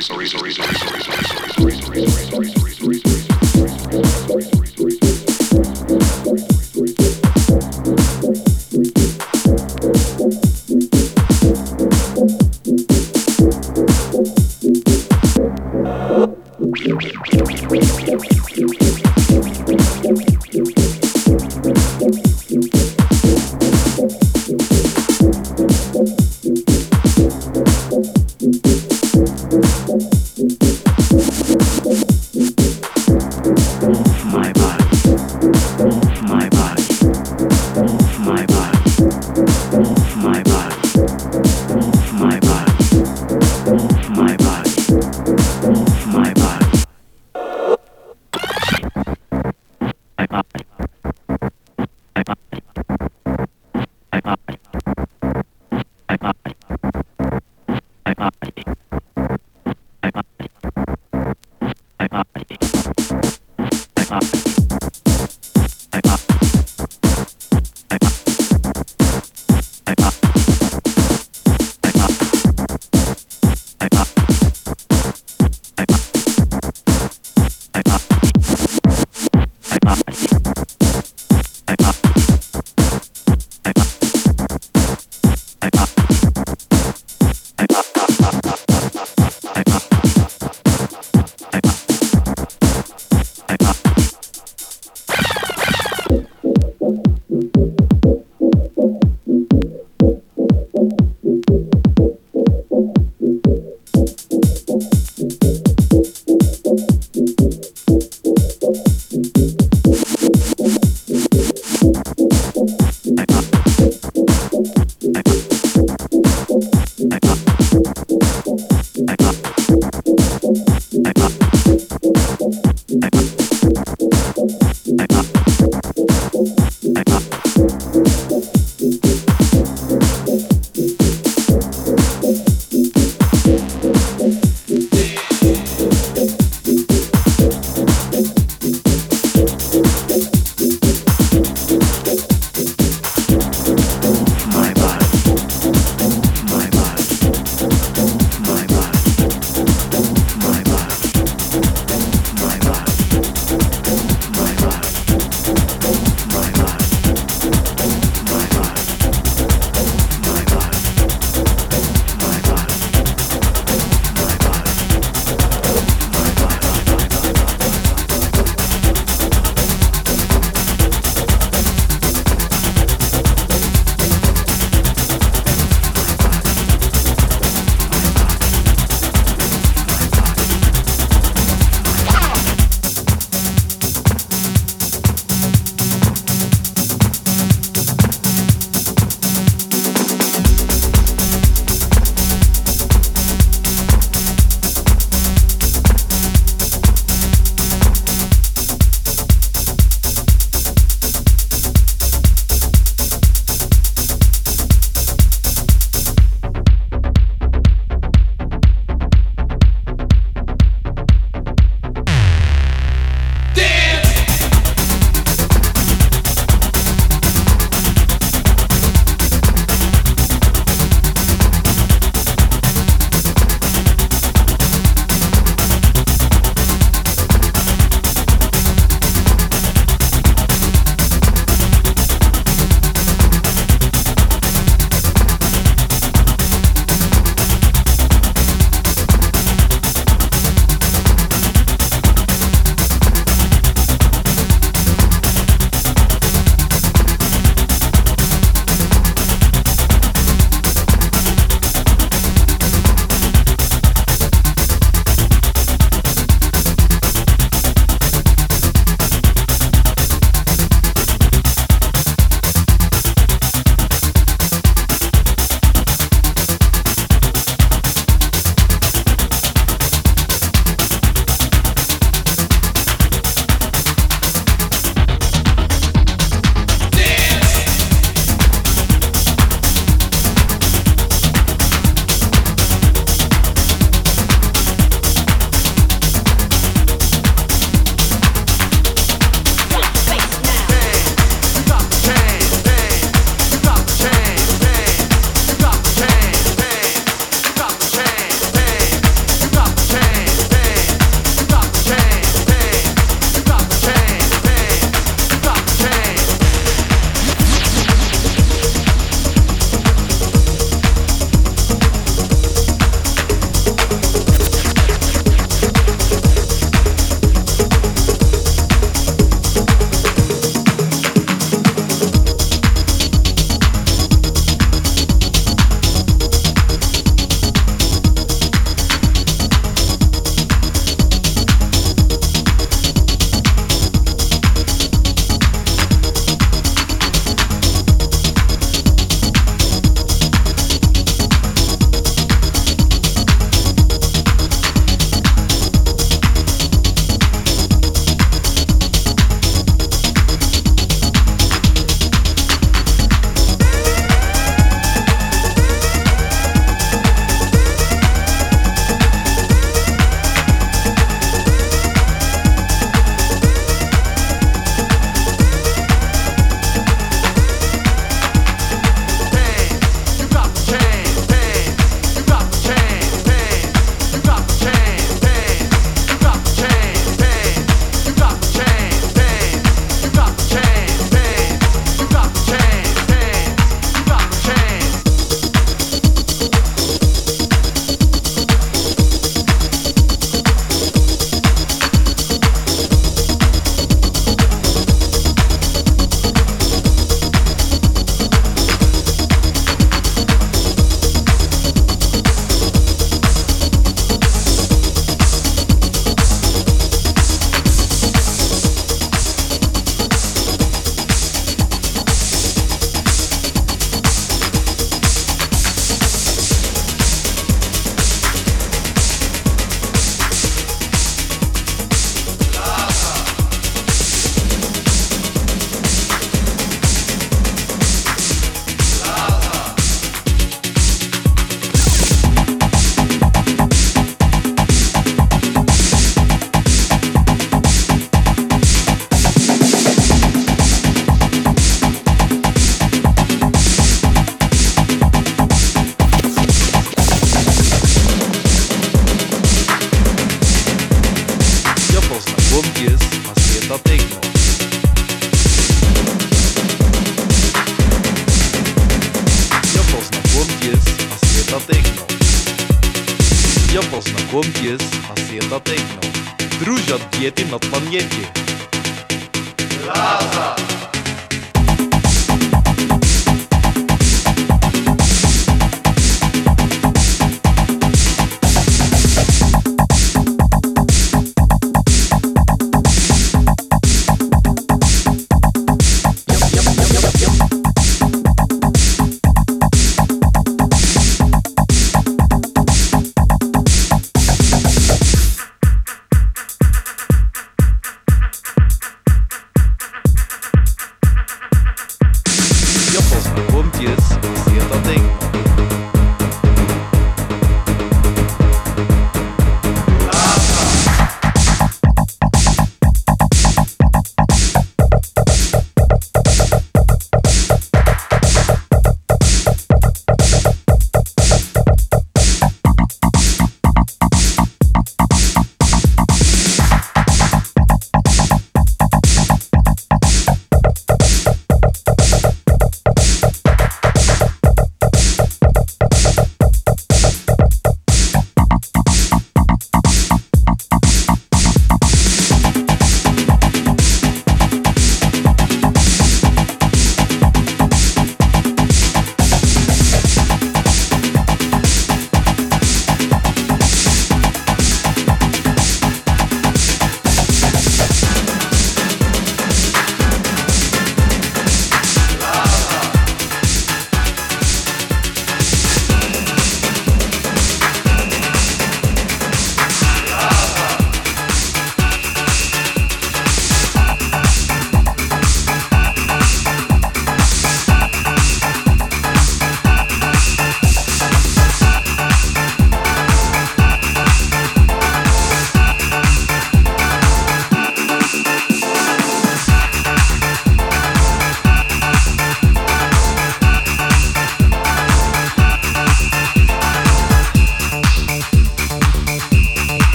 reason, reason, reason, reason.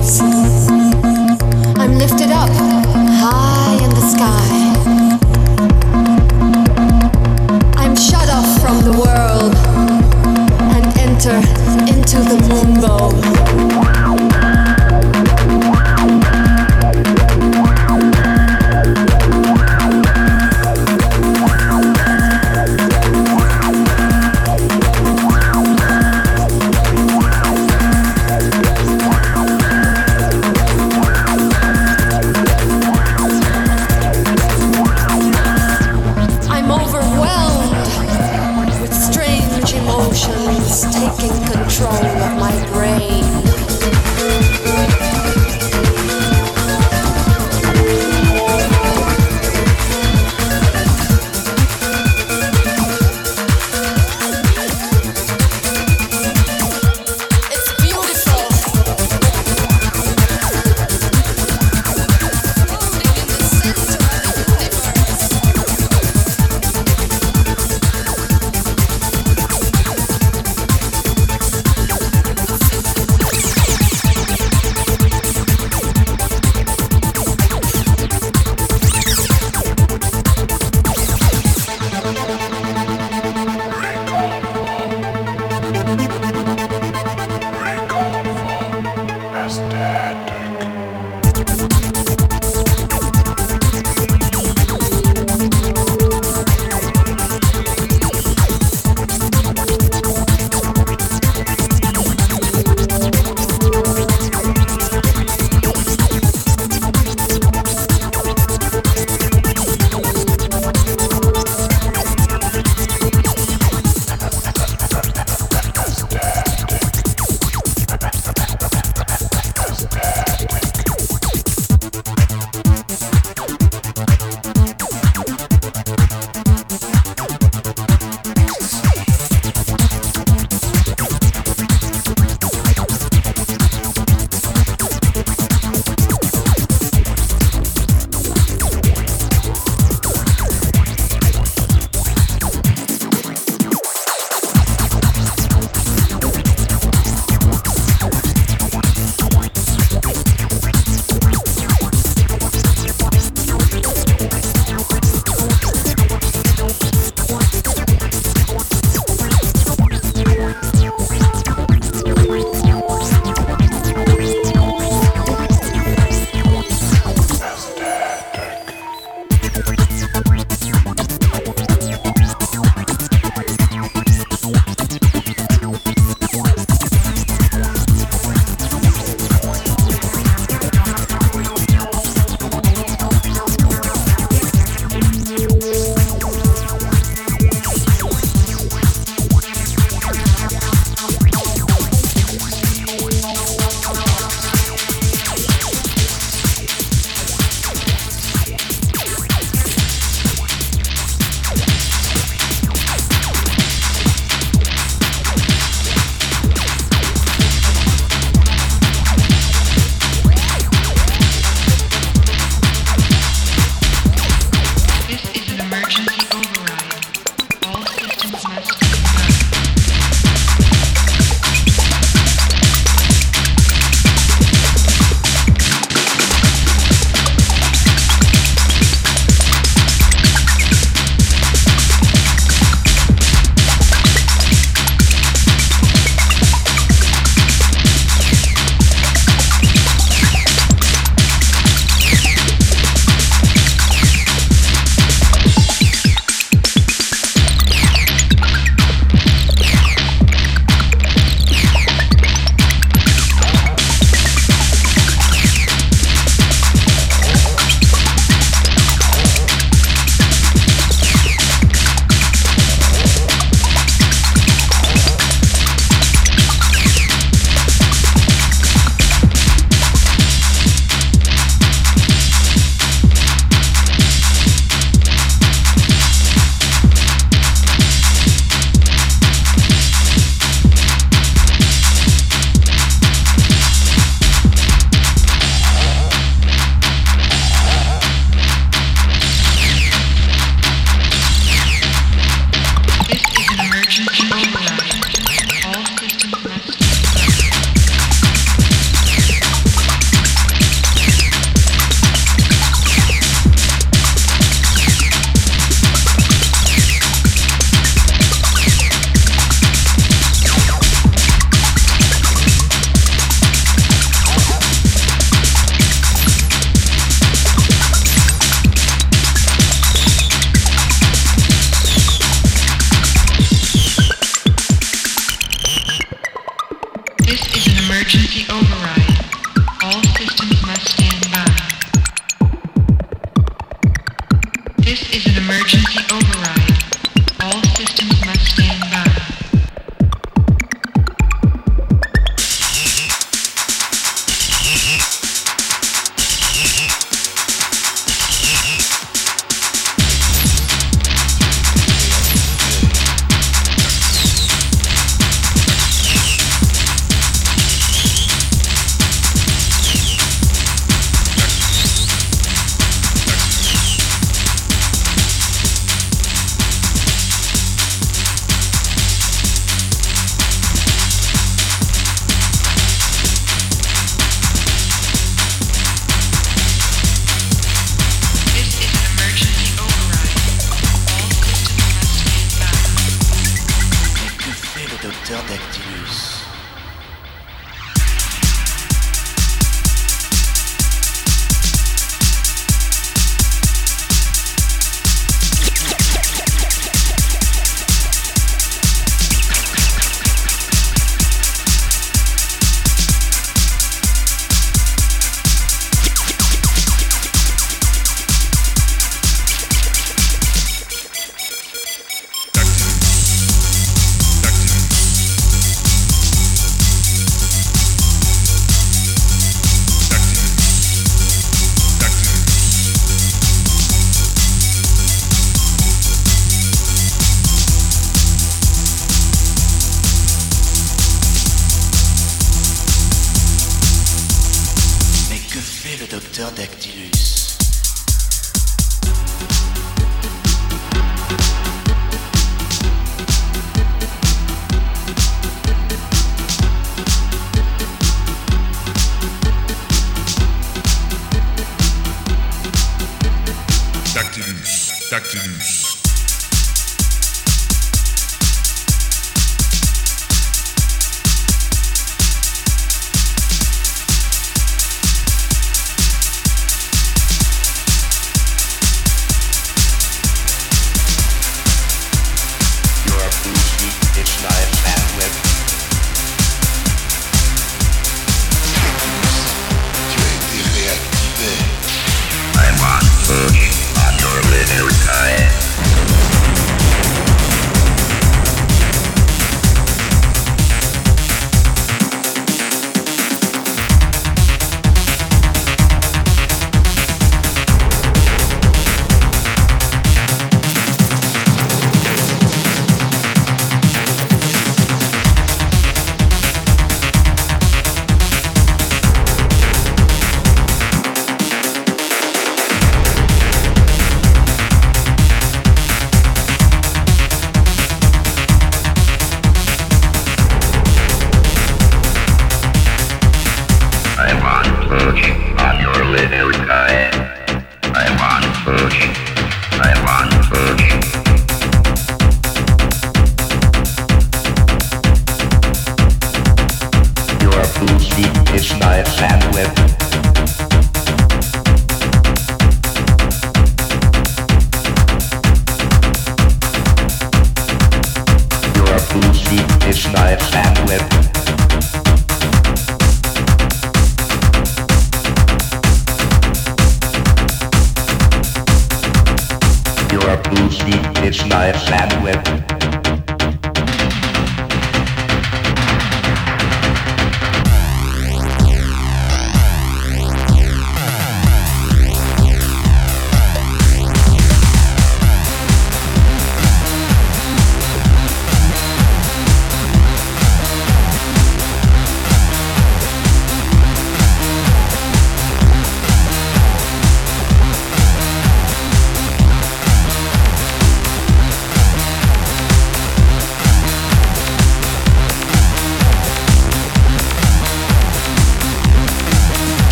The